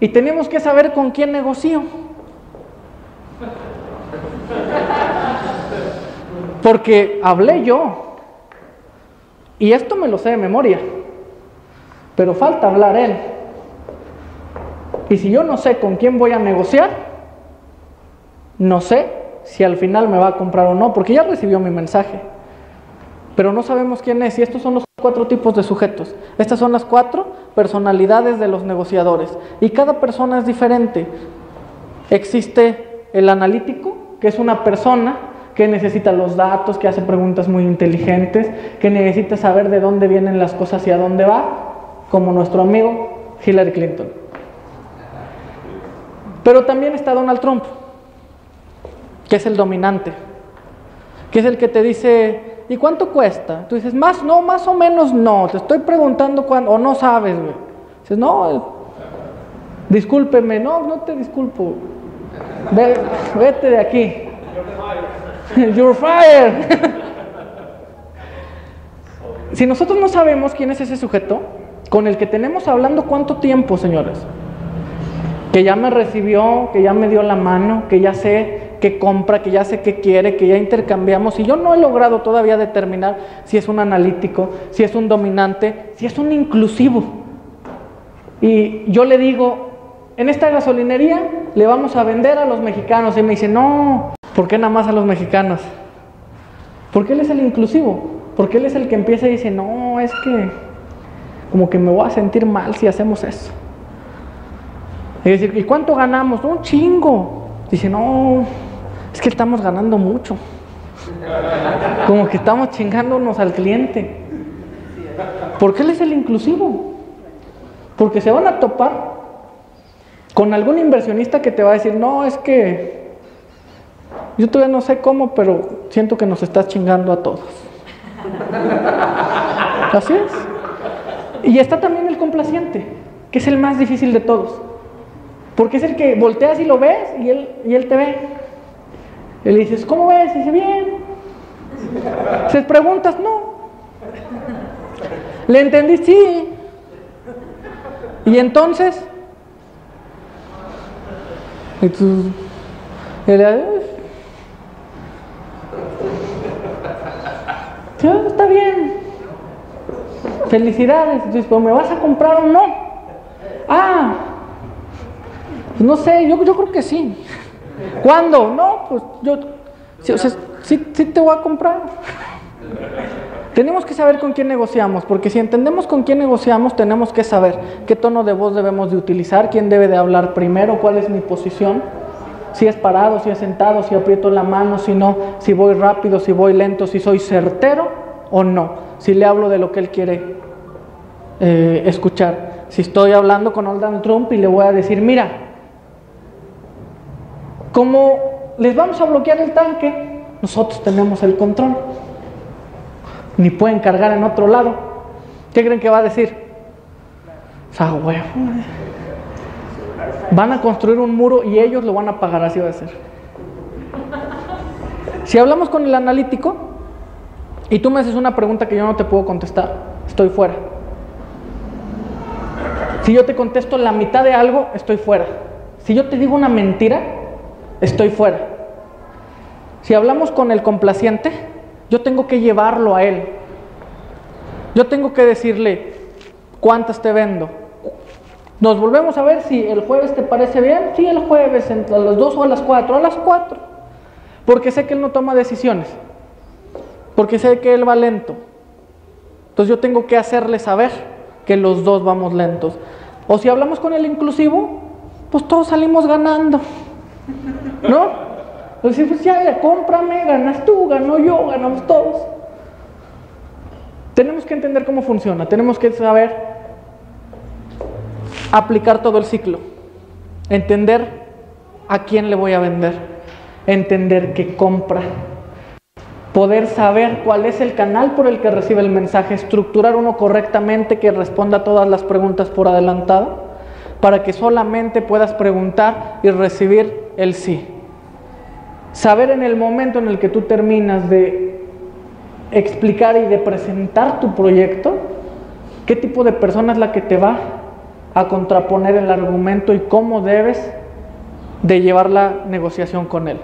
Y tenemos que saber con quién negocio. Porque hablé yo. Y esto me lo sé de memoria. Pero falta hablar él. Y si yo no sé con quién voy a negociar, no sé si al final me va a comprar o no, porque ya recibió mi mensaje. Pero no sabemos quién es. Y estos son los cuatro tipos de sujetos. Estas son las cuatro personalidades de los negociadores. Y cada persona es diferente. Existe el analítico, que es una persona que necesita los datos, que hace preguntas muy inteligentes, que necesita saber de dónde vienen las cosas y a dónde va, como nuestro amigo Hillary Clinton. Pero también está Donald Trump, que es el dominante, que es el que te dice, ¿y cuánto cuesta? Tú dices, más, no, más o menos no, te estoy preguntando cuándo, o no sabes, güey. Dices, no, discúlpeme, no, no te disculpo, vete de aquí. You're fired. si nosotros no sabemos quién es ese sujeto con el que tenemos hablando cuánto tiempo, señores, que ya me recibió, que ya me dio la mano, que ya sé qué compra, que ya sé qué quiere, que ya intercambiamos, y yo no he logrado todavía determinar si es un analítico, si es un dominante, si es un inclusivo. Y yo le digo, en esta gasolinería le vamos a vender a los mexicanos, y me dice, no, ¿Por qué nada más a los mexicanos? Porque Él es el inclusivo. Porque Él es el que empieza y dice, no, es que como que me voy a sentir mal si hacemos eso. Y decir, ¿y cuánto ganamos? un chingo. Dice, no, es que estamos ganando mucho. Como que estamos chingándonos al cliente. Porque Él es el inclusivo. Porque se van a topar con algún inversionista que te va a decir, no, es que yo todavía no sé cómo, pero siento que nos estás chingando a todos. Así es. Y está también el complaciente, que es el más difícil de todos. Porque es el que volteas y lo ves y él, y él te ve. Y le dices, ¿cómo ves? Y dice, bien. Se preguntas, no. ¿Le entendí? Sí. Y entonces, y tú, y le, está bien. Felicidades. Entonces, ¿me vas a comprar o no? Ah, pues no sé, yo, yo creo que sí. ¿Cuándo? No, pues yo sí, te voy a comprar. Tenemos que saber con quién negociamos, porque si entendemos con quién negociamos, tenemos que saber qué tono de voz debemos de utilizar, quién debe de hablar primero, cuál es mi posición si es parado, si es sentado, si aprieto la mano, si no, si voy rápido, si voy lento, si soy certero o no, si le hablo de lo que él quiere eh, escuchar. Si estoy hablando con Donald Trump y le voy a decir, mira, como les vamos a bloquear el tanque, nosotros tenemos el control. Ni pueden cargar en otro lado. ¿Qué creen que va a decir? O huevo. Van a construir un muro y ellos lo van a pagar, así va a ser. Si hablamos con el analítico y tú me haces una pregunta que yo no te puedo contestar, estoy fuera. Si yo te contesto la mitad de algo, estoy fuera. Si yo te digo una mentira, estoy fuera. Si hablamos con el complaciente, yo tengo que llevarlo a él. Yo tengo que decirle, ¿cuántas te vendo? Nos volvemos a ver si el jueves te parece bien. Sí, el jueves, entre las 2 o a las 4. A las 4. Porque sé que él no toma decisiones. Porque sé que él va lento. Entonces yo tengo que hacerle saber que los dos vamos lentos. O si hablamos con el inclusivo, pues todos salimos ganando. ¿No? Pues pues ya, ya, cómprame, ganas tú, gano yo, ganamos todos. Tenemos que entender cómo funciona. Tenemos que saber aplicar todo el ciclo, entender a quién le voy a vender, entender qué compra, poder saber cuál es el canal por el que recibe el mensaje, estructurar uno correctamente que responda a todas las preguntas por adelantado, para que solamente puedas preguntar y recibir el sí. Saber en el momento en el que tú terminas de explicar y de presentar tu proyecto, qué tipo de persona es la que te va a contraponer el argumento y cómo debes de llevar la negociación con él.